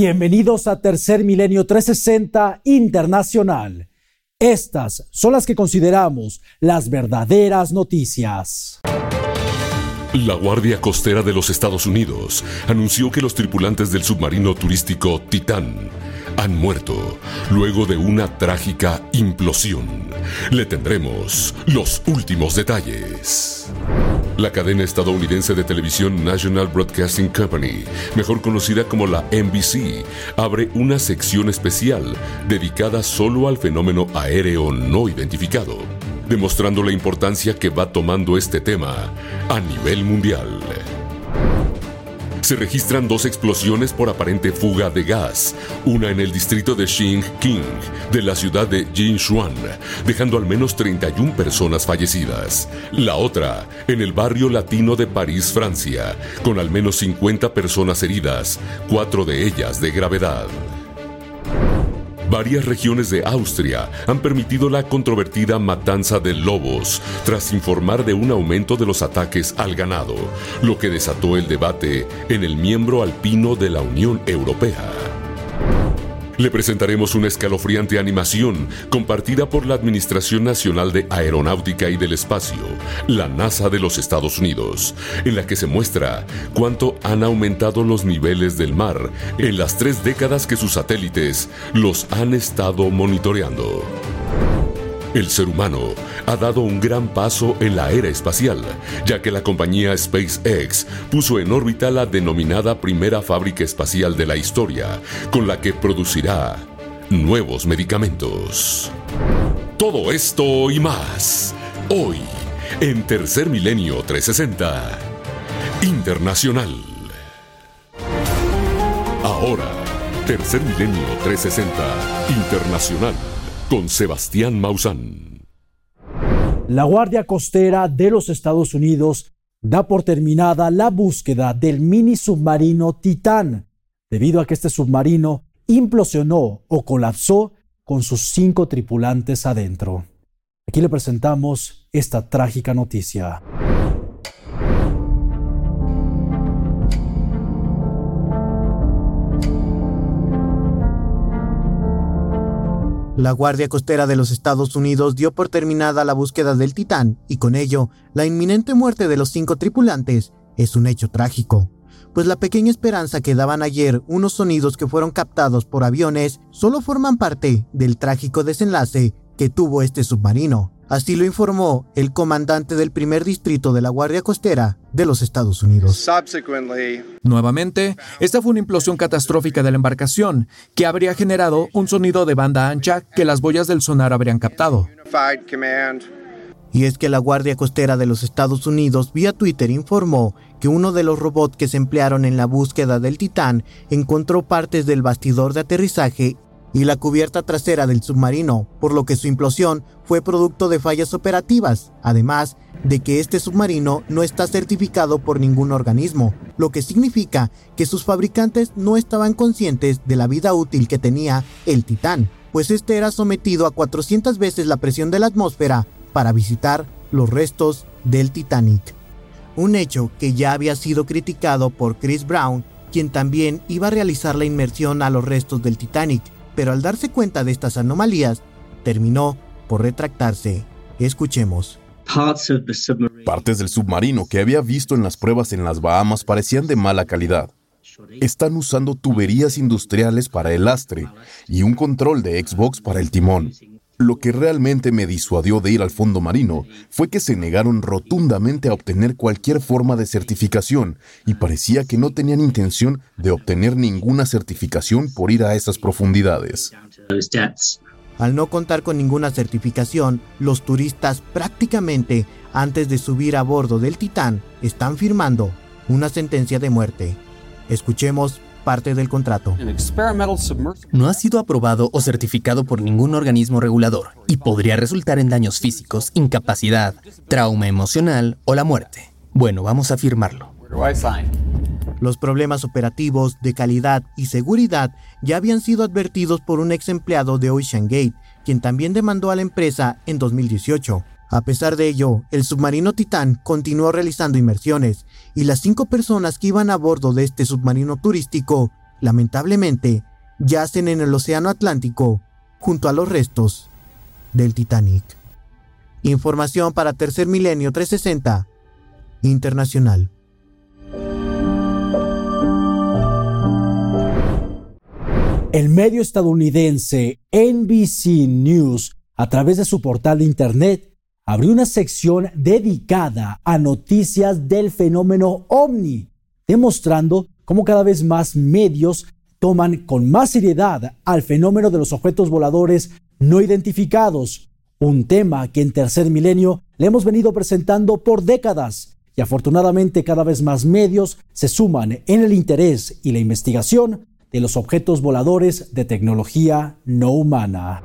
Bienvenidos a Tercer Milenio 360 Internacional. Estas son las que consideramos las verdaderas noticias. La Guardia Costera de los Estados Unidos anunció que los tripulantes del submarino turístico Titán han muerto luego de una trágica implosión. Le tendremos los últimos detalles. La cadena estadounidense de televisión National Broadcasting Company, mejor conocida como la NBC, abre una sección especial dedicada solo al fenómeno aéreo no identificado, demostrando la importancia que va tomando este tema a nivel mundial se registran dos explosiones por aparente fuga de gas, una en el distrito de Xingqing de la ciudad de Jinshuan, dejando al menos 31 personas fallecidas. La otra en el barrio latino de París, Francia, con al menos 50 personas heridas, cuatro de ellas de gravedad. Varias regiones de Austria han permitido la controvertida matanza de lobos tras informar de un aumento de los ataques al ganado, lo que desató el debate en el miembro alpino de la Unión Europea. Le presentaremos una escalofriante animación compartida por la Administración Nacional de Aeronáutica y del Espacio, la NASA de los Estados Unidos, en la que se muestra cuánto han aumentado los niveles del mar en las tres décadas que sus satélites los han estado monitoreando. El ser humano ha dado un gran paso en la era espacial, ya que la compañía SpaceX puso en órbita la denominada primera fábrica espacial de la historia, con la que producirá nuevos medicamentos. Todo esto y más, hoy, en Tercer Milenio 360, Internacional. Ahora, Tercer Milenio 360, Internacional con Sebastián Maussan. La Guardia Costera de los Estados Unidos da por terminada la búsqueda del mini submarino Titán, debido a que este submarino implosionó o colapsó con sus cinco tripulantes adentro. Aquí le presentamos esta trágica noticia. La Guardia Costera de los Estados Unidos dio por terminada la búsqueda del Titán y con ello la inminente muerte de los cinco tripulantes es un hecho trágico, pues la pequeña esperanza que daban ayer unos sonidos que fueron captados por aviones solo forman parte del trágico desenlace que tuvo este submarino. Así lo informó el comandante del primer distrito de la Guardia Costera de los Estados Unidos. Nuevamente, esta fue una implosión catastrófica de la embarcación que habría generado un sonido de banda ancha que las boyas del sonar habrían captado. Y es que la Guardia Costera de los Estados Unidos vía Twitter informó que uno de los robots que se emplearon en la búsqueda del Titán encontró partes del bastidor de aterrizaje y la cubierta trasera del submarino, por lo que su implosión fue producto de fallas operativas, además de que este submarino no está certificado por ningún organismo, lo que significa que sus fabricantes no estaban conscientes de la vida útil que tenía el Titán, pues este era sometido a 400 veces la presión de la atmósfera para visitar los restos del Titanic. Un hecho que ya había sido criticado por Chris Brown, quien también iba a realizar la inmersión a los restos del Titanic, pero al darse cuenta de estas anomalías, terminó por retractarse. Escuchemos. Partes del submarino que había visto en las pruebas en las Bahamas parecían de mala calidad. Están usando tuberías industriales para el lastre y un control de Xbox para el timón. Lo que realmente me disuadió de ir al fondo marino fue que se negaron rotundamente a obtener cualquier forma de certificación y parecía que no tenían intención de obtener ninguna certificación por ir a esas profundidades. Al no contar con ninguna certificación, los turistas prácticamente antes de subir a bordo del Titán están firmando una sentencia de muerte. Escuchemos parte del contrato. No ha sido aprobado o certificado por ningún organismo regulador y podría resultar en daños físicos, incapacidad, trauma emocional o la muerte. Bueno, vamos a firmarlo. Los problemas operativos, de calidad y seguridad ya habían sido advertidos por un ex empleado de Ocean Gate, quien también demandó a la empresa en 2018. A pesar de ello, el submarino Titán continuó realizando inmersiones y las cinco personas que iban a bordo de este submarino turístico lamentablemente, yacen en el Océano Atlántico junto a los restos del Titanic. Información para Tercer Milenio 360 Internacional. El medio estadounidense NBC News, a través de su portal de Internet, abrió una sección dedicada a noticias del fenómeno ovni, demostrando cómo cada vez más medios toman con más seriedad al fenómeno de los objetos voladores no identificados, un tema que en tercer milenio le hemos venido presentando por décadas y afortunadamente cada vez más medios se suman en el interés y la investigación de los objetos voladores de tecnología no humana.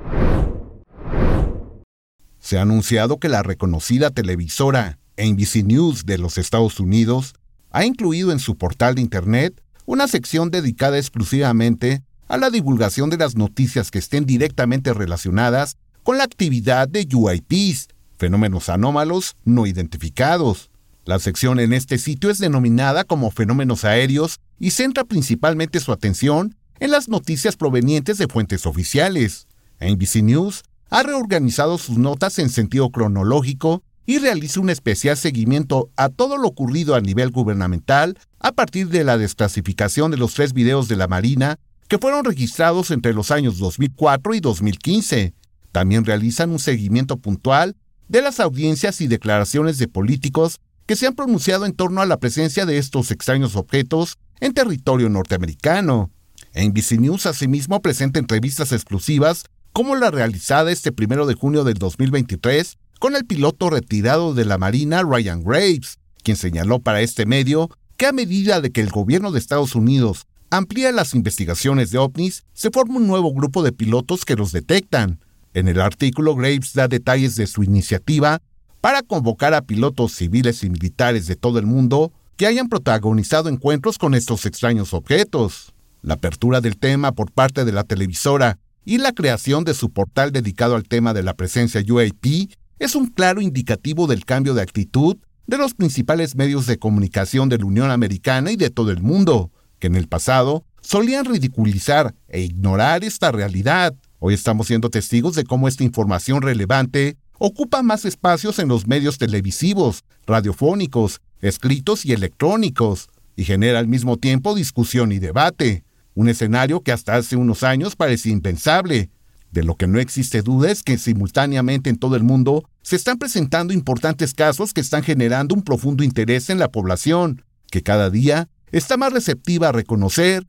Se ha anunciado que la reconocida televisora NBC News de los Estados Unidos ha incluido en su portal de Internet una sección dedicada exclusivamente a la divulgación de las noticias que estén directamente relacionadas con la actividad de UIPs, fenómenos anómalos no identificados. La sección en este sitio es denominada como fenómenos aéreos y centra principalmente su atención en las noticias provenientes de fuentes oficiales. NBC News ha reorganizado sus notas en sentido cronológico y realiza un especial seguimiento a todo lo ocurrido a nivel gubernamental a partir de la desclasificación de los tres videos de la Marina que fueron registrados entre los años 2004 y 2015. También realizan un seguimiento puntual de las audiencias y declaraciones de políticos que se han pronunciado en torno a la presencia de estos extraños objetos en territorio norteamericano. NBC News asimismo presenta entrevistas exclusivas como la realizada este primero de junio del 2023 con el piloto retirado de la Marina Ryan Graves, quien señaló para este medio que a medida de que el gobierno de Estados Unidos amplía las investigaciones de ovnis, se forma un nuevo grupo de pilotos que los detectan. En el artículo, Graves da detalles de su iniciativa para convocar a pilotos civiles y militares de todo el mundo que hayan protagonizado encuentros con estos extraños objetos. La apertura del tema por parte de la televisora y la creación de su portal dedicado al tema de la presencia UAP es un claro indicativo del cambio de actitud de los principales medios de comunicación de la Unión Americana y de todo el mundo, que en el pasado solían ridiculizar e ignorar esta realidad. Hoy estamos siendo testigos de cómo esta información relevante ocupa más espacios en los medios televisivos, radiofónicos, escritos y electrónicos, y genera al mismo tiempo discusión y debate, un escenario que hasta hace unos años parecía impensable. De lo que no existe duda es que simultáneamente en todo el mundo se están presentando importantes casos que están generando un profundo interés en la población, que cada día está más receptiva a reconocer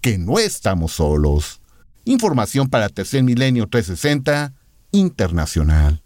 que no estamos solos. Información para Tercer Milenio 360 Internacional.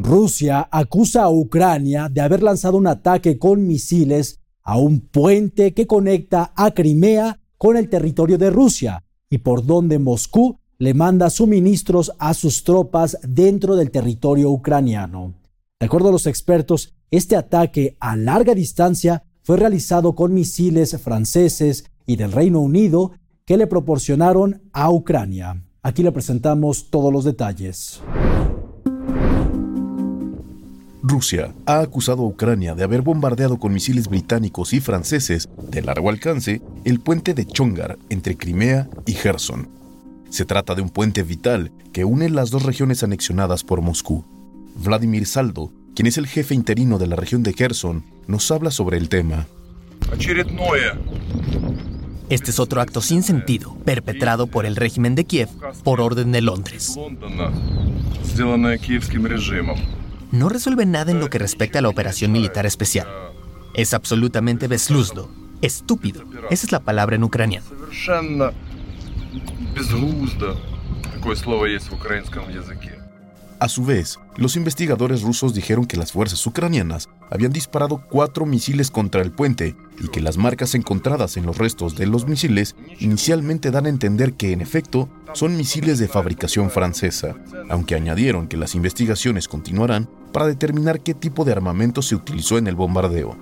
Rusia acusa a Ucrania de haber lanzado un ataque con misiles a un puente que conecta a Crimea con el territorio de Rusia y por donde Moscú le manda suministros a sus tropas dentro del territorio ucraniano. De acuerdo a los expertos, este ataque a larga distancia fue realizado con misiles franceses y del Reino Unido que le proporcionaron a Ucrania. Aquí le presentamos todos los detalles. Rusia ha acusado a Ucrania de haber bombardeado con misiles británicos y franceses de largo alcance el puente de Chongar entre Crimea y Gerson. Se trata de un puente vital que une las dos regiones anexionadas por Moscú. Vladimir Saldo, quien es el jefe interino de la región de Gerson, nos habla sobre el tema. Este es otro acto sin sentido, perpetrado por el régimen de Kiev por orden de Londres no resuelve nada en lo que respecta a la operación militar especial. Es absolutamente besluzdo, estúpido. Esa es la palabra en ucraniano. A su vez, los investigadores rusos dijeron que las fuerzas ucranianas habían disparado cuatro misiles contra el puente y que las marcas encontradas en los restos de los misiles inicialmente dan a entender que, en efecto, son misiles de fabricación francesa, aunque añadieron que las investigaciones continuarán para determinar qué tipo de armamento se utilizó en el bombardeo.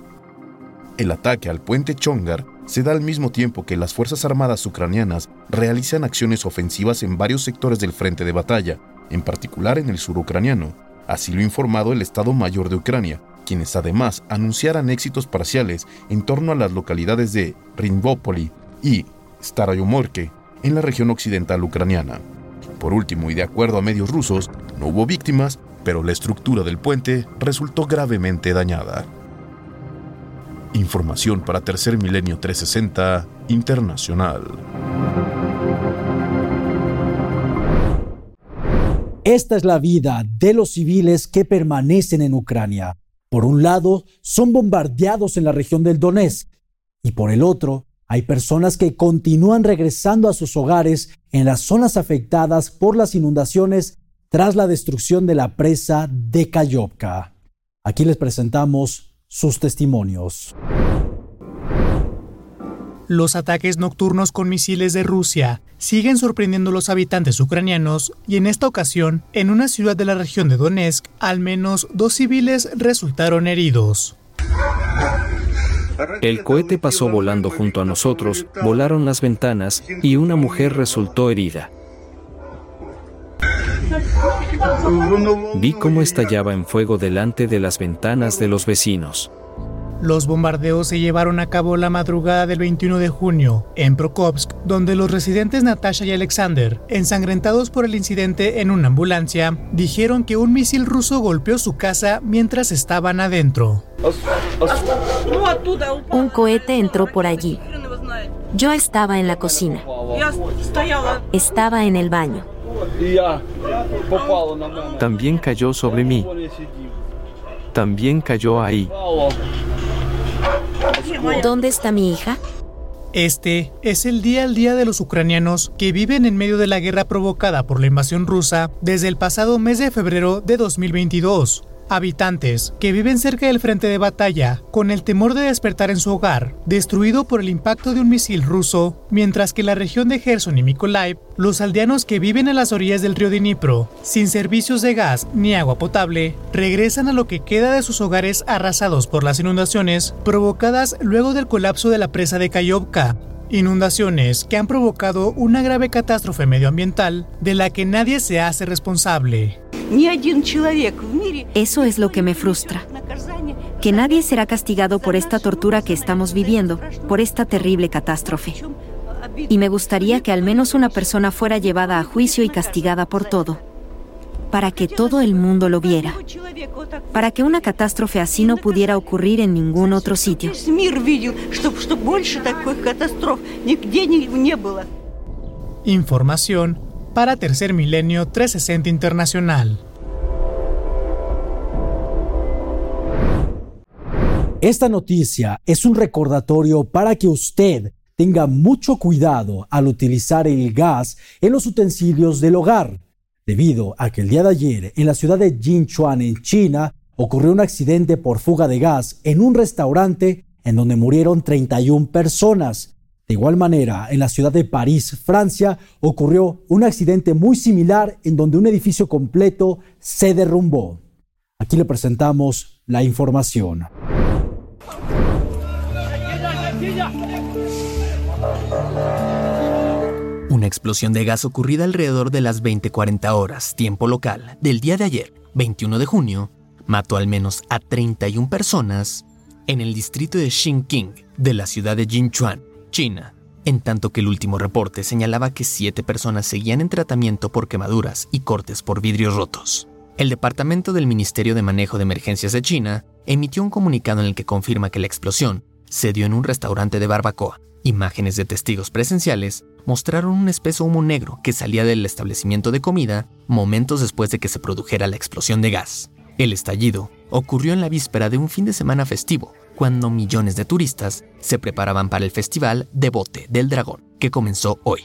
El ataque al puente Chongar se da al mismo tiempo que las Fuerzas Armadas ucranianas realizan acciones ofensivas en varios sectores del frente de batalla, en particular en el sur ucraniano. Así lo ha informado el Estado Mayor de Ucrania, quienes además anunciaran éxitos parciales en torno a las localidades de Rinvópoli y Starayomorke en la región occidental ucraniana. Por último, y de acuerdo a medios rusos, no hubo víctimas, pero la estructura del puente resultó gravemente dañada. Información para Tercer Milenio 360 Internacional. Esta es la vida de los civiles que permanecen en Ucrania. Por un lado, son bombardeados en la región del Donetsk y por el otro, hay personas que continúan regresando a sus hogares en las zonas afectadas por las inundaciones tras la destrucción de la presa de Kayovka. Aquí les presentamos sus testimonios. Los ataques nocturnos con misiles de Rusia siguen sorprendiendo a los habitantes ucranianos y en esta ocasión, en una ciudad de la región de Donetsk, al menos dos civiles resultaron heridos. El cohete pasó volando junto a nosotros, volaron las ventanas y una mujer resultó herida. Vi cómo estallaba en fuego delante de las ventanas de los vecinos. Los bombardeos se llevaron a cabo la madrugada del 21 de junio en Prokopsk, donde los residentes Natasha y Alexander, ensangrentados por el incidente en una ambulancia, dijeron que un misil ruso golpeó su casa mientras estaban adentro. Un cohete entró por allí. Yo estaba en la cocina. Estaba en el baño. También cayó sobre mí. También cayó ahí. ¿Dónde está mi hija? Este es el día al día de los ucranianos que viven en medio de la guerra provocada por la invasión rusa desde el pasado mes de febrero de 2022 habitantes que viven cerca del frente de batalla con el temor de despertar en su hogar, destruido por el impacto de un misil ruso, mientras que en la región de Gerson y Mykolaiv, los aldeanos que viven en las orillas del río Dnipro, sin servicios de gas ni agua potable, regresan a lo que queda de sus hogares arrasados por las inundaciones provocadas luego del colapso de la presa de Kayovka, Inundaciones que han provocado una grave catástrofe medioambiental de la que nadie se hace responsable. Eso es lo que me frustra. Que nadie será castigado por esta tortura que estamos viviendo, por esta terrible catástrofe. Y me gustaría que al menos una persona fuera llevada a juicio y castigada por todo. Para que todo el mundo lo viera. Para que una catástrofe así no pudiera ocurrir en ningún otro sitio. Información para Tercer Milenio 360 Internacional. Esta noticia es un recordatorio para que usted tenga mucho cuidado al utilizar el gas en los utensilios del hogar, debido a que el día de ayer en la ciudad de Jinchuan, en China, ocurrió un accidente por fuga de gas en un restaurante en donde murieron 31 personas. De igual manera, en la ciudad de París, Francia, ocurrió un accidente muy similar en donde un edificio completo se derrumbó. Aquí le presentamos la información. Una explosión de gas ocurrida alrededor de las 20:40 horas, tiempo local, del día de ayer, 21 de junio, mató al menos a 31 personas en el distrito de Xinqing de la ciudad de Jinchuan, China, en tanto que el último reporte señalaba que siete personas seguían en tratamiento por quemaduras y cortes por vidrios rotos. El Departamento del Ministerio de Manejo de Emergencias de China emitió un comunicado en el que confirma que la explosión se dio en un restaurante de barbacoa. Imágenes de testigos presenciales mostraron un espeso humo negro que salía del establecimiento de comida momentos después de que se produjera la explosión de gas. El estallido ocurrió en la víspera de un fin de semana festivo, cuando millones de turistas se preparaban para el Festival de Bote del Dragón, que comenzó hoy.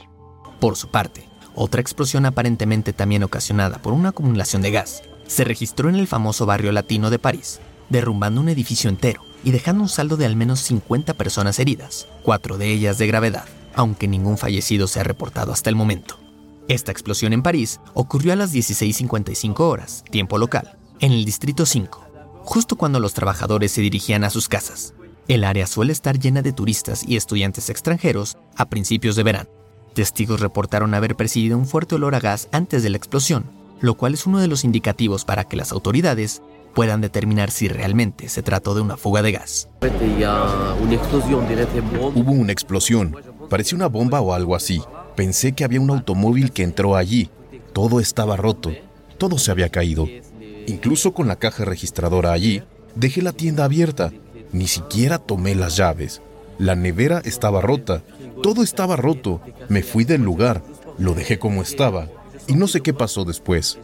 Por su parte, otra explosión aparentemente también ocasionada por una acumulación de gas se registró en el famoso barrio latino de París, derrumbando un edificio entero y dejando un saldo de al menos 50 personas heridas, cuatro de ellas de gravedad, aunque ningún fallecido se ha reportado hasta el momento. Esta explosión en París ocurrió a las 16.55 horas, tiempo local, en el Distrito 5, justo cuando los trabajadores se dirigían a sus casas. El área suele estar llena de turistas y estudiantes extranjeros a principios de verano. Testigos reportaron haber percibido un fuerte olor a gas antes de la explosión, lo cual es uno de los indicativos para que las autoridades puedan determinar si realmente se trató de una fuga de gas. Hubo una explosión. Parecía una bomba o algo así. Pensé que había un automóvil que entró allí. Todo estaba roto. Todo se había caído. Incluso con la caja registradora allí, dejé la tienda abierta. Ni siquiera tomé las llaves. La nevera estaba rota. Todo estaba roto. Me fui del lugar. Lo dejé como estaba. Y no sé qué pasó después.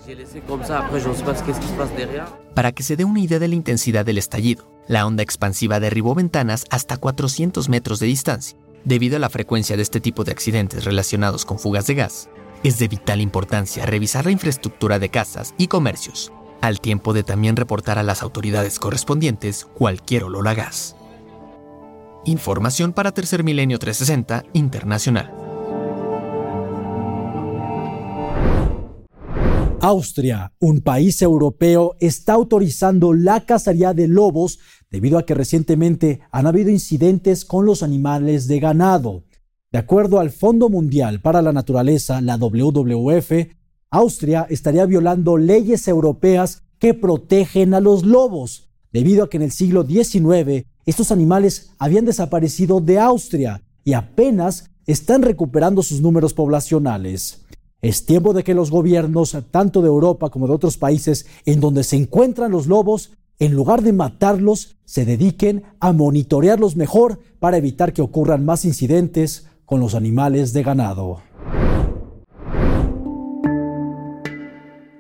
Para que se dé una idea de la intensidad del estallido, la onda expansiva derribó ventanas hasta 400 metros de distancia. Debido a la frecuencia de este tipo de accidentes relacionados con fugas de gas, es de vital importancia revisar la infraestructura de casas y comercios, al tiempo de también reportar a las autoridades correspondientes cualquier olor a gas. Información para Tercer Milenio 360 Internacional. Austria, un país europeo, está autorizando la cacería de lobos debido a que recientemente han habido incidentes con los animales de ganado. De acuerdo al Fondo Mundial para la Naturaleza, la WWF, Austria estaría violando leyes europeas que protegen a los lobos, debido a que en el siglo XIX estos animales habían desaparecido de Austria y apenas están recuperando sus números poblacionales. Es tiempo de que los gobiernos, tanto de Europa como de otros países en donde se encuentran los lobos, en lugar de matarlos, se dediquen a monitorearlos mejor para evitar que ocurran más incidentes con los animales de ganado.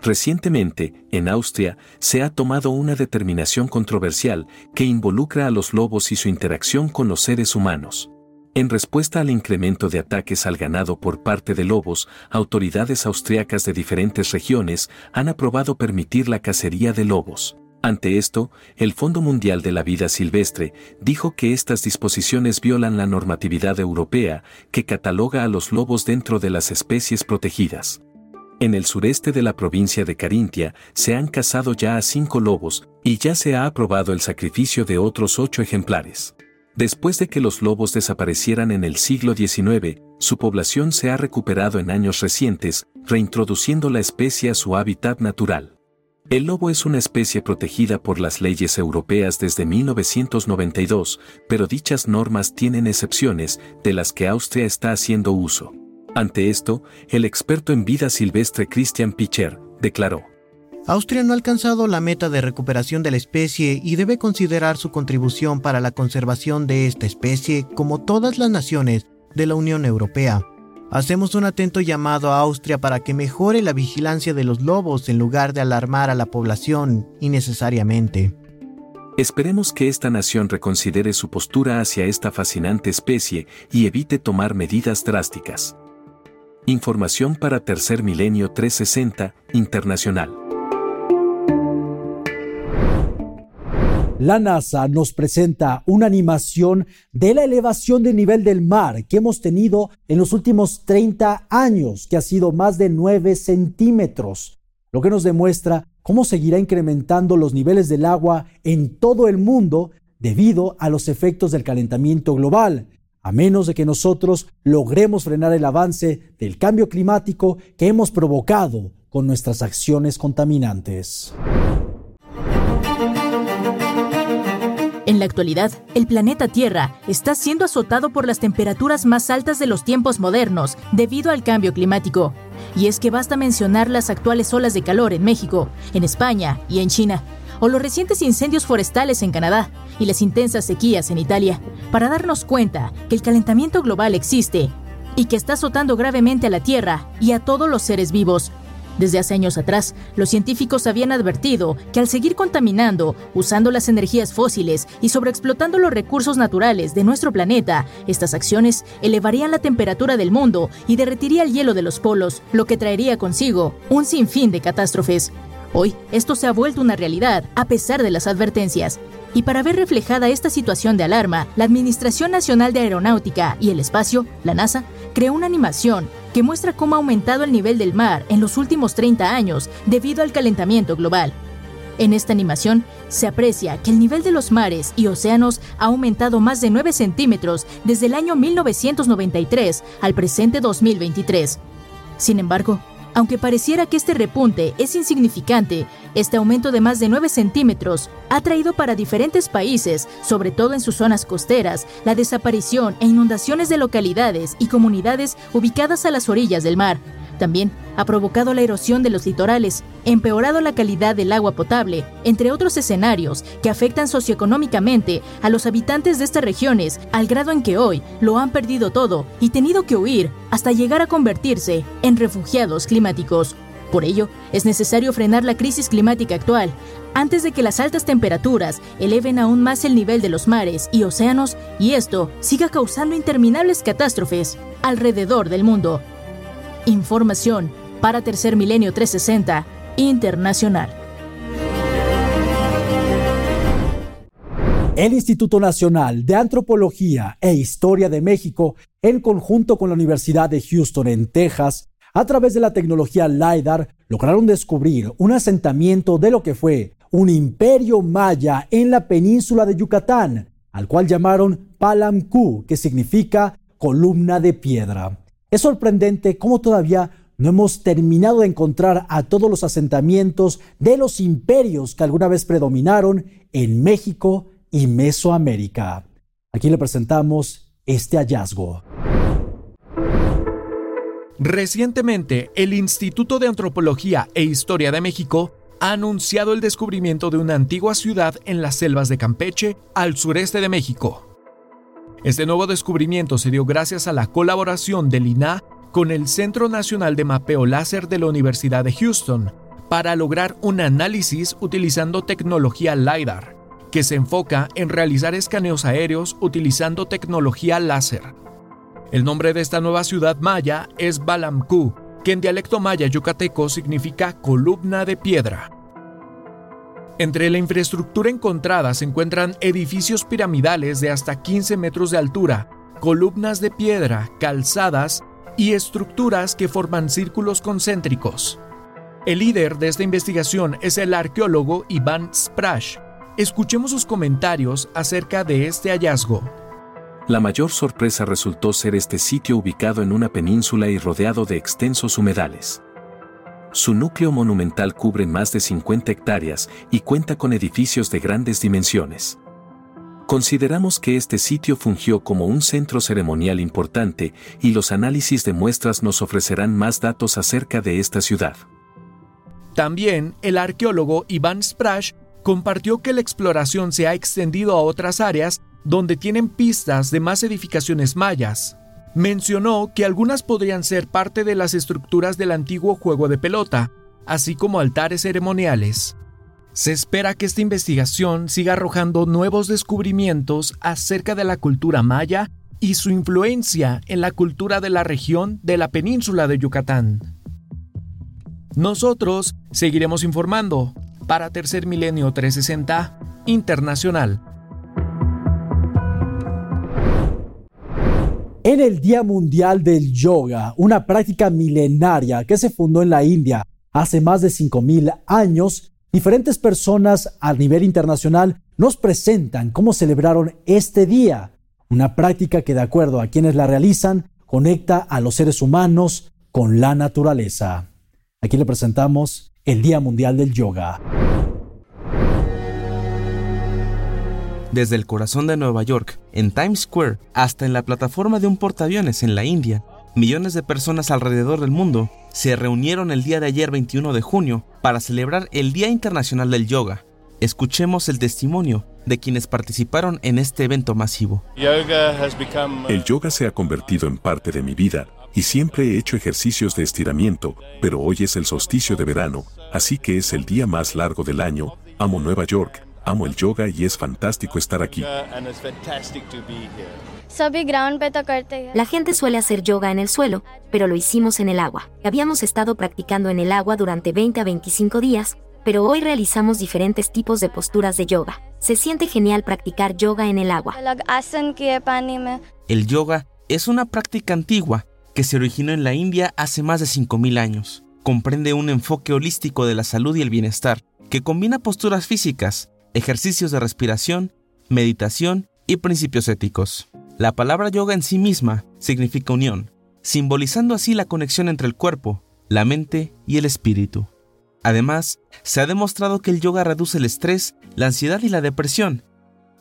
Recientemente, en Austria, se ha tomado una determinación controversial que involucra a los lobos y su interacción con los seres humanos. En respuesta al incremento de ataques al ganado por parte de lobos, autoridades austriacas de diferentes regiones han aprobado permitir la cacería de lobos. Ante esto, el Fondo Mundial de la Vida Silvestre dijo que estas disposiciones violan la normatividad europea que cataloga a los lobos dentro de las especies protegidas. En el sureste de la provincia de Carintia se han cazado ya a cinco lobos y ya se ha aprobado el sacrificio de otros ocho ejemplares. Después de que los lobos desaparecieran en el siglo XIX, su población se ha recuperado en años recientes, reintroduciendo la especie a su hábitat natural. El lobo es una especie protegida por las leyes europeas desde 1992, pero dichas normas tienen excepciones de las que Austria está haciendo uso. Ante esto, el experto en vida silvestre Christian Picher declaró, Austria no ha alcanzado la meta de recuperación de la especie y debe considerar su contribución para la conservación de esta especie como todas las naciones de la Unión Europea. Hacemos un atento llamado a Austria para que mejore la vigilancia de los lobos en lugar de alarmar a la población innecesariamente. Esperemos que esta nación reconsidere su postura hacia esta fascinante especie y evite tomar medidas drásticas. Información para Tercer Milenio 360 Internacional. La NASA nos presenta una animación de la elevación del nivel del mar que hemos tenido en los últimos 30 años, que ha sido más de 9 centímetros, lo que nos demuestra cómo seguirá incrementando los niveles del agua en todo el mundo debido a los efectos del calentamiento global, a menos de que nosotros logremos frenar el avance del cambio climático que hemos provocado con nuestras acciones contaminantes. En la actualidad, el planeta Tierra está siendo azotado por las temperaturas más altas de los tiempos modernos debido al cambio climático. Y es que basta mencionar las actuales olas de calor en México, en España y en China, o los recientes incendios forestales en Canadá y las intensas sequías en Italia, para darnos cuenta que el calentamiento global existe y que está azotando gravemente a la Tierra y a todos los seres vivos, desde hace años atrás, los científicos habían advertido que al seguir contaminando, usando las energías fósiles y sobreexplotando los recursos naturales de nuestro planeta, estas acciones elevarían la temperatura del mundo y derretiría el hielo de los polos, lo que traería consigo un sinfín de catástrofes. Hoy, esto se ha vuelto una realidad, a pesar de las advertencias. Y para ver reflejada esta situación de alarma, la Administración Nacional de Aeronáutica y el Espacio, la NASA, creó una animación que muestra cómo ha aumentado el nivel del mar en los últimos 30 años debido al calentamiento global. En esta animación se aprecia que el nivel de los mares y océanos ha aumentado más de 9 centímetros desde el año 1993 al presente 2023. Sin embargo, Aunque pareciera que este repunte es insignificante, este aumento de más de 9 centímetros ha traído para diferentes países, sobre todo en sus zonas costeras, la desaparición e inundaciones de localidades y comunidades ubicadas a las orillas del mar. También ha provocado la erosión de los litorales, empeorado la calidad del agua potable, entre otros escenarios que afectan socioeconómicamente a los habitantes de estas regiones, al grado en que hoy lo han perdido todo y tenido que huir hasta llegar a convertirse en refugiados climáticos. Por ello, es necesario frenar la crisis climática actual antes de que las altas temperaturas eleven aún más el nivel de los mares y océanos y esto siga causando interminables catástrofes alrededor del mundo. Información para Tercer Milenio 360 Internacional. El Instituto Nacional de Antropología e Historia de México, en conjunto con la Universidad de Houston en Texas, a través de la tecnología LIDAR, lograron descubrir un asentamiento de lo que fue un imperio maya en la península de Yucatán, al cual llamaron Palamcu, que significa columna de piedra. Es sorprendente cómo todavía no hemos terminado de encontrar a todos los asentamientos de los imperios que alguna vez predominaron en México y Mesoamérica. Aquí le presentamos este hallazgo. Recientemente, el Instituto de Antropología e Historia de México ha anunciado el descubrimiento de una antigua ciudad en las selvas de Campeche, al sureste de México. Este nuevo descubrimiento se dio gracias a la colaboración del INA con el Centro Nacional de Mapeo Láser de la Universidad de Houston para lograr un análisis utilizando tecnología LIDAR, que se enfoca en realizar escaneos aéreos utilizando tecnología láser. El nombre de esta nueva ciudad maya es Balamku, que en dialecto maya yucateco significa columna de piedra. Entre la infraestructura encontrada se encuentran edificios piramidales de hasta 15 metros de altura, columnas de piedra, calzadas y estructuras que forman círculos concéntricos. El líder de esta investigación es el arqueólogo Iván Sprash. Escuchemos sus comentarios acerca de este hallazgo. La mayor sorpresa resultó ser este sitio ubicado en una península y rodeado de extensos humedales. Su núcleo monumental cubre más de 50 hectáreas y cuenta con edificios de grandes dimensiones. Consideramos que este sitio fungió como un centro ceremonial importante y los análisis de muestras nos ofrecerán más datos acerca de esta ciudad. También el arqueólogo Iván Sprash compartió que la exploración se ha extendido a otras áreas donde tienen pistas de más edificaciones mayas, mencionó que algunas podrían ser parte de las estructuras del antiguo juego de pelota, así como altares ceremoniales. Se espera que esta investigación siga arrojando nuevos descubrimientos acerca de la cultura maya y su influencia en la cultura de la región de la península de Yucatán. Nosotros seguiremos informando para Tercer Milenio 360 Internacional. En el Día Mundial del Yoga, una práctica milenaria que se fundó en la India hace más de 5.000 años, diferentes personas a nivel internacional nos presentan cómo celebraron este día, una práctica que de acuerdo a quienes la realizan conecta a los seres humanos con la naturaleza. Aquí le presentamos el Día Mundial del Yoga. Desde el corazón de Nueva York, en Times Square, hasta en la plataforma de un portaaviones en la India, millones de personas alrededor del mundo se reunieron el día de ayer 21 de junio para celebrar el Día Internacional del Yoga. Escuchemos el testimonio de quienes participaron en este evento masivo. El yoga se ha convertido en parte de mi vida y siempre he hecho ejercicios de estiramiento, pero hoy es el solsticio de verano, así que es el día más largo del año. Amo Nueva York, Amo el yoga y es fantástico estar aquí. La gente suele hacer yoga en el suelo, pero lo hicimos en el agua. Habíamos estado practicando en el agua durante 20 a 25 días, pero hoy realizamos diferentes tipos de posturas de yoga. Se siente genial practicar yoga en el agua. El yoga es una práctica antigua que se originó en la India hace más de 5.000 años. Comprende un enfoque holístico de la salud y el bienestar, que combina posturas físicas, ejercicios de respiración, meditación y principios éticos. La palabra yoga en sí misma significa unión, simbolizando así la conexión entre el cuerpo, la mente y el espíritu. Además, se ha demostrado que el yoga reduce el estrés, la ansiedad y la depresión.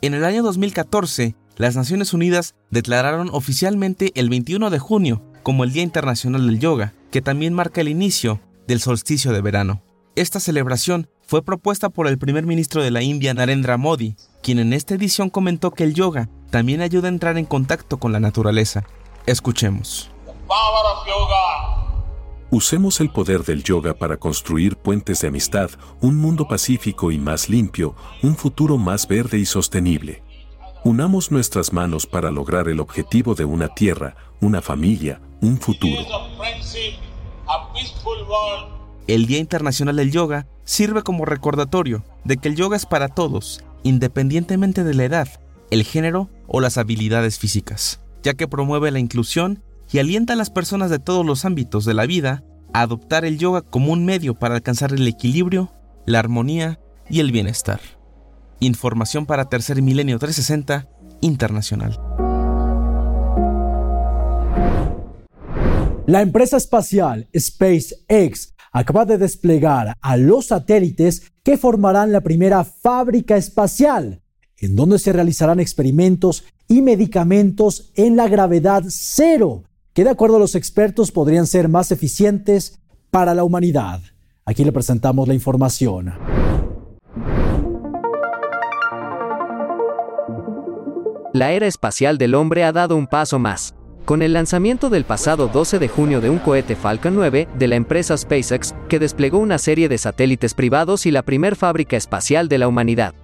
En el año 2014, las Naciones Unidas declararon oficialmente el 21 de junio como el Día Internacional del Yoga, que también marca el inicio del solsticio de verano. Esta celebración fue propuesta por el primer ministro de la India, Narendra Modi, quien en esta edición comentó que el yoga también ayuda a entrar en contacto con la naturaleza. Escuchemos. Usemos el poder del yoga para construir puentes de amistad, un mundo pacífico y más limpio, un futuro más verde y sostenible. Unamos nuestras manos para lograr el objetivo de una tierra, una familia, un futuro. El Día Internacional del Yoga sirve como recordatorio de que el yoga es para todos, independientemente de la edad, el género o las habilidades físicas, ya que promueve la inclusión y alienta a las personas de todos los ámbitos de la vida a adoptar el yoga como un medio para alcanzar el equilibrio, la armonía y el bienestar. Información para Tercer Milenio 360 Internacional. La empresa espacial SpaceX acaba de desplegar a los satélites que formarán la primera fábrica espacial, en donde se realizarán experimentos y medicamentos en la gravedad cero que de acuerdo a los expertos podrían ser más eficientes para la humanidad. Aquí le presentamos la información. La era espacial del hombre ha dado un paso más. Con el lanzamiento del pasado 12 de junio de un cohete Falcon 9 de la empresa SpaceX, que desplegó una serie de satélites privados y la primer fábrica espacial de la humanidad.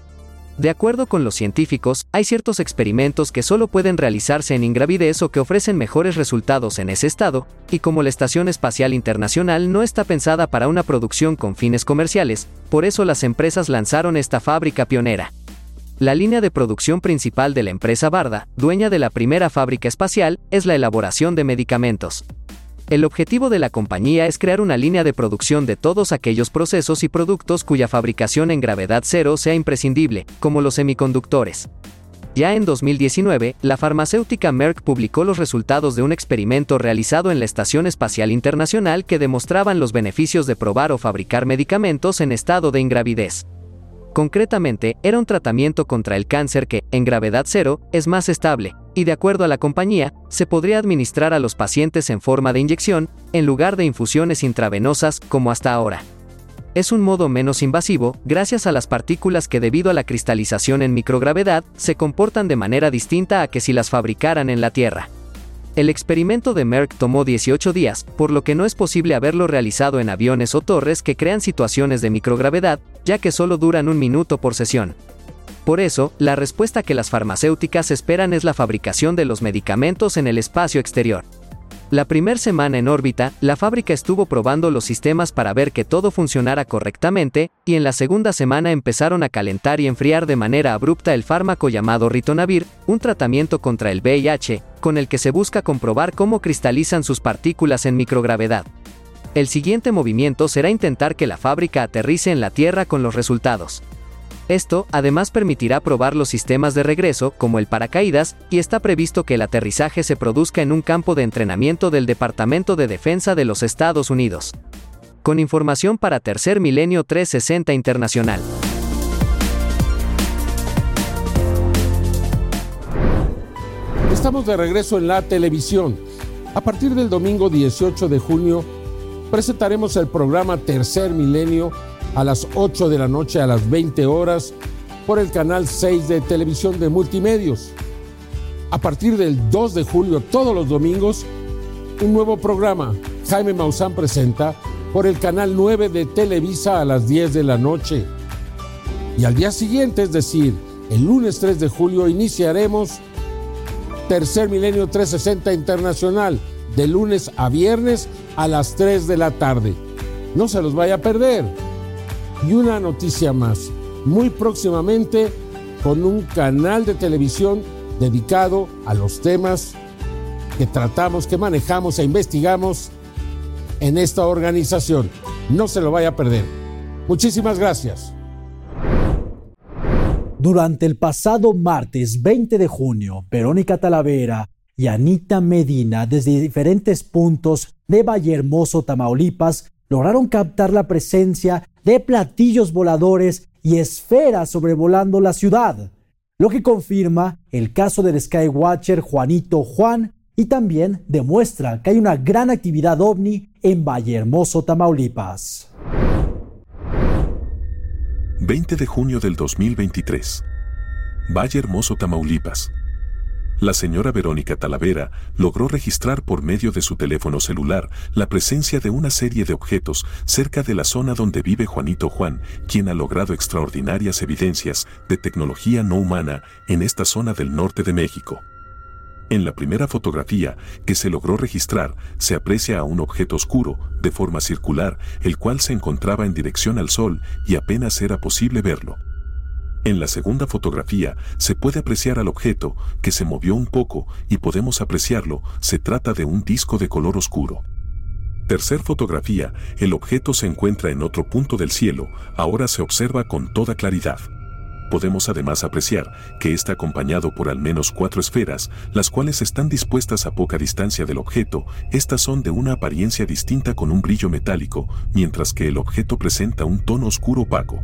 De acuerdo con los científicos, hay ciertos experimentos que solo pueden realizarse en ingravidez o que ofrecen mejores resultados en ese estado, y como la Estación Espacial Internacional no está pensada para una producción con fines comerciales, por eso las empresas lanzaron esta fábrica pionera. La línea de producción principal de la empresa Barda, dueña de la primera fábrica espacial, es la elaboración de medicamentos. El objetivo de la compañía es crear una línea de producción de todos aquellos procesos y productos cuya fabricación en gravedad cero sea imprescindible, como los semiconductores. Ya en 2019, la farmacéutica Merck publicó los resultados de un experimento realizado en la Estación Espacial Internacional que demostraban los beneficios de probar o fabricar medicamentos en estado de ingravidez. Concretamente, era un tratamiento contra el cáncer que, en gravedad cero, es más estable, y de acuerdo a la compañía, se podría administrar a los pacientes en forma de inyección, en lugar de infusiones intravenosas como hasta ahora. Es un modo menos invasivo, gracias a las partículas que debido a la cristalización en microgravedad, se comportan de manera distinta a que si las fabricaran en la Tierra. El experimento de Merck tomó 18 días, por lo que no es posible haberlo realizado en aviones o torres que crean situaciones de microgravedad, ya que solo duran un minuto por sesión. Por eso, la respuesta que las farmacéuticas esperan es la fabricación de los medicamentos en el espacio exterior. La primera semana en órbita, la fábrica estuvo probando los sistemas para ver que todo funcionara correctamente, y en la segunda semana empezaron a calentar y enfriar de manera abrupta el fármaco llamado Ritonavir, un tratamiento contra el VIH, con el que se busca comprobar cómo cristalizan sus partículas en microgravedad. El siguiente movimiento será intentar que la fábrica aterrice en la Tierra con los resultados. Esto, además, permitirá probar los sistemas de regreso, como el paracaídas, y está previsto que el aterrizaje se produzca en un campo de entrenamiento del Departamento de Defensa de los Estados Unidos. Con información para Tercer Milenio 360 Internacional. Estamos de regreso en la televisión. A partir del domingo 18 de junio presentaremos el programa Tercer Milenio a las 8 de la noche a las 20 horas por el canal 6 de televisión de multimedios. A partir del 2 de julio, todos los domingos, un nuevo programa, Jaime Maussan presenta, por el canal 9 de Televisa a las 10 de la noche. Y al día siguiente, es decir, el lunes 3 de julio, iniciaremos Tercer Milenio 360 Internacional, de lunes a viernes a las 3 de la tarde. No se los vaya a perder. Y una noticia más, muy próximamente con un canal de televisión dedicado a los temas que tratamos, que manejamos e investigamos en esta organización. No se lo vaya a perder. Muchísimas gracias. Durante el pasado martes 20 de junio, Verónica Talavera y Anita Medina desde diferentes puntos de Vallehermoso, Tamaulipas, lograron captar la presencia de platillos voladores y esferas sobrevolando la ciudad, lo que confirma el caso del Skywatcher Juanito Juan y también demuestra que hay una gran actividad ovni en Vallehermoso, Tamaulipas. 20 de junio del 2023. Valle Hermoso, Tamaulipas. La señora Verónica Talavera logró registrar por medio de su teléfono celular la presencia de una serie de objetos cerca de la zona donde vive Juanito Juan, quien ha logrado extraordinarias evidencias de tecnología no humana en esta zona del norte de México. En la primera fotografía que se logró registrar, se aprecia a un objeto oscuro, de forma circular, el cual se encontraba en dirección al sol y apenas era posible verlo. En la segunda fotografía se puede apreciar al objeto que se movió un poco y podemos apreciarlo, se trata de un disco de color oscuro. Tercer fotografía, el objeto se encuentra en otro punto del cielo, ahora se observa con toda claridad podemos además apreciar que está acompañado por al menos cuatro esferas, las cuales están dispuestas a poca distancia del objeto, estas son de una apariencia distinta con un brillo metálico, mientras que el objeto presenta un tono oscuro opaco.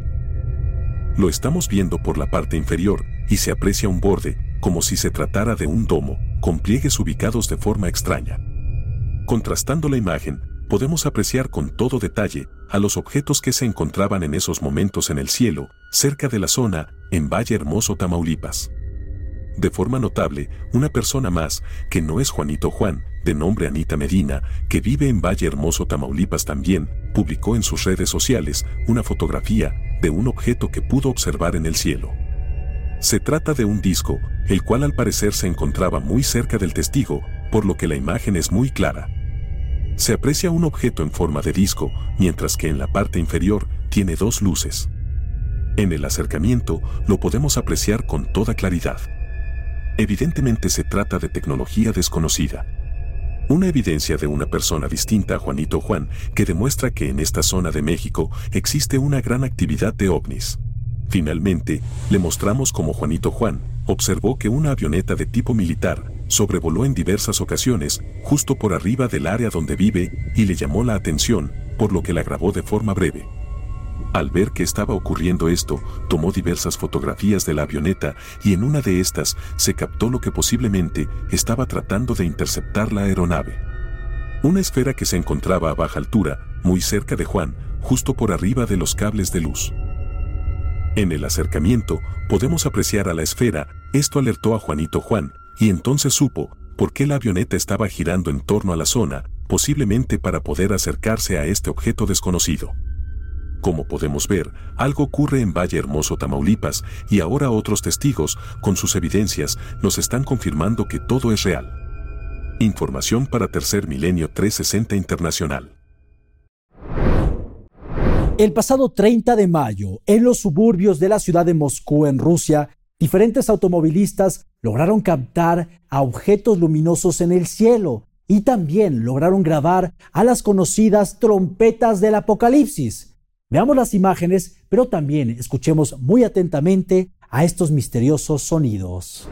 Lo estamos viendo por la parte inferior y se aprecia un borde, como si se tratara de un domo, con pliegues ubicados de forma extraña. Contrastando la imagen, podemos apreciar con todo detalle a los objetos que se encontraban en esos momentos en el cielo, cerca de la zona, en Valle Hermoso, Tamaulipas. De forma notable, una persona más, que no es Juanito Juan, de nombre Anita Medina, que vive en Valle Hermoso, Tamaulipas también, publicó en sus redes sociales una fotografía de un objeto que pudo observar en el cielo. Se trata de un disco, el cual al parecer se encontraba muy cerca del testigo, por lo que la imagen es muy clara se aprecia un objeto en forma de disco, mientras que en la parte inferior tiene dos luces. En el acercamiento lo podemos apreciar con toda claridad. Evidentemente se trata de tecnología desconocida. Una evidencia de una persona distinta a Juanito Juan que demuestra que en esta zona de México existe una gran actividad de ovnis. Finalmente, le mostramos cómo Juanito Juan observó que una avioneta de tipo militar sobrevoló en diversas ocasiones justo por arriba del área donde vive y le llamó la atención, por lo que la grabó de forma breve. Al ver que estaba ocurriendo esto, tomó diversas fotografías de la avioneta y en una de estas se captó lo que posiblemente estaba tratando de interceptar la aeronave. Una esfera que se encontraba a baja altura, muy cerca de Juan, justo por arriba de los cables de luz. En el acercamiento, podemos apreciar a la esfera, esto alertó a Juanito Juan, y entonces supo por qué la avioneta estaba girando en torno a la zona, posiblemente para poder acercarse a este objeto desconocido. Como podemos ver, algo ocurre en Valle Hermoso, Tamaulipas, y ahora otros testigos, con sus evidencias, nos están confirmando que todo es real. Información para Tercer Milenio 360 Internacional. El pasado 30 de mayo, en los suburbios de la ciudad de Moscú, en Rusia, diferentes automovilistas lograron captar a objetos luminosos en el cielo y también lograron grabar a las conocidas trompetas del apocalipsis. Veamos las imágenes, pero también escuchemos muy atentamente a estos misteriosos sonidos.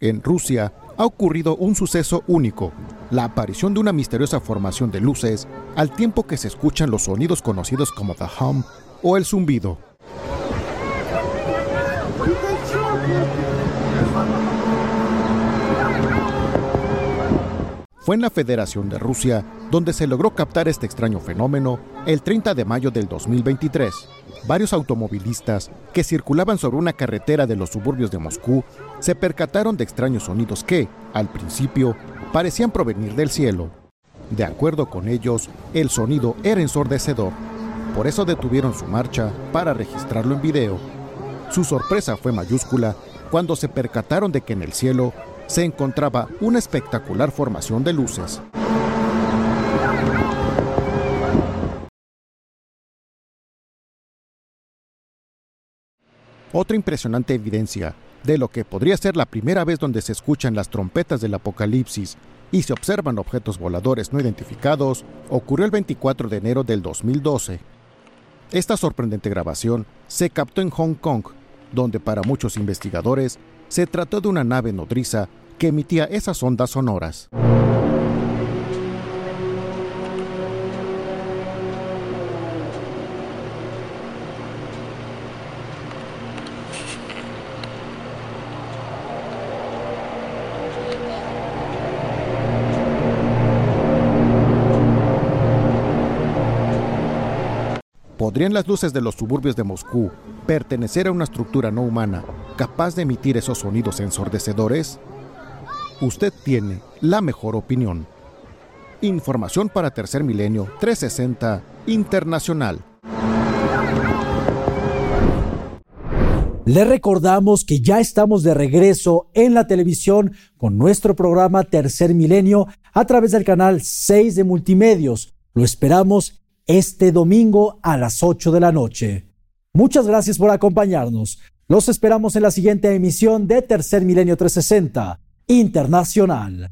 En Rusia ha ocurrido un suceso único, la aparición de una misteriosa formación de luces al tiempo que se escuchan los sonidos conocidos como the hum o el zumbido. Fue en la Federación de Rusia donde se logró captar este extraño fenómeno el 30 de mayo del 2023 varios automovilistas que circulaban sobre una carretera de los suburbios de Moscú se percataron de extraños sonidos que, al principio, parecían provenir del cielo. De acuerdo con ellos, el sonido era ensordecedor. Por eso detuvieron su marcha para registrarlo en video. Su sorpresa fue mayúscula cuando se percataron de que en el cielo se encontraba una espectacular formación de luces. Otra impresionante evidencia de lo que podría ser la primera vez donde se escuchan las trompetas del apocalipsis y se observan objetos voladores no identificados, ocurrió el 24 de enero del 2012. Esta sorprendente grabación se captó en Hong Kong, donde para muchos investigadores se trató de una nave nodriza que emitía esas ondas sonoras. ¿Podrían las luces de los suburbios de Moscú pertenecer a una estructura no humana capaz de emitir esos sonidos ensordecedores? Usted tiene la mejor opinión. Información para Tercer Milenio 360 Internacional. Le recordamos que ya estamos de regreso en la televisión con nuestro programa Tercer Milenio a través del canal 6 de Multimedios. Lo esperamos este domingo a las 8 de la noche. Muchas gracias por acompañarnos. Los esperamos en la siguiente emisión de Tercer Milenio 360 Internacional.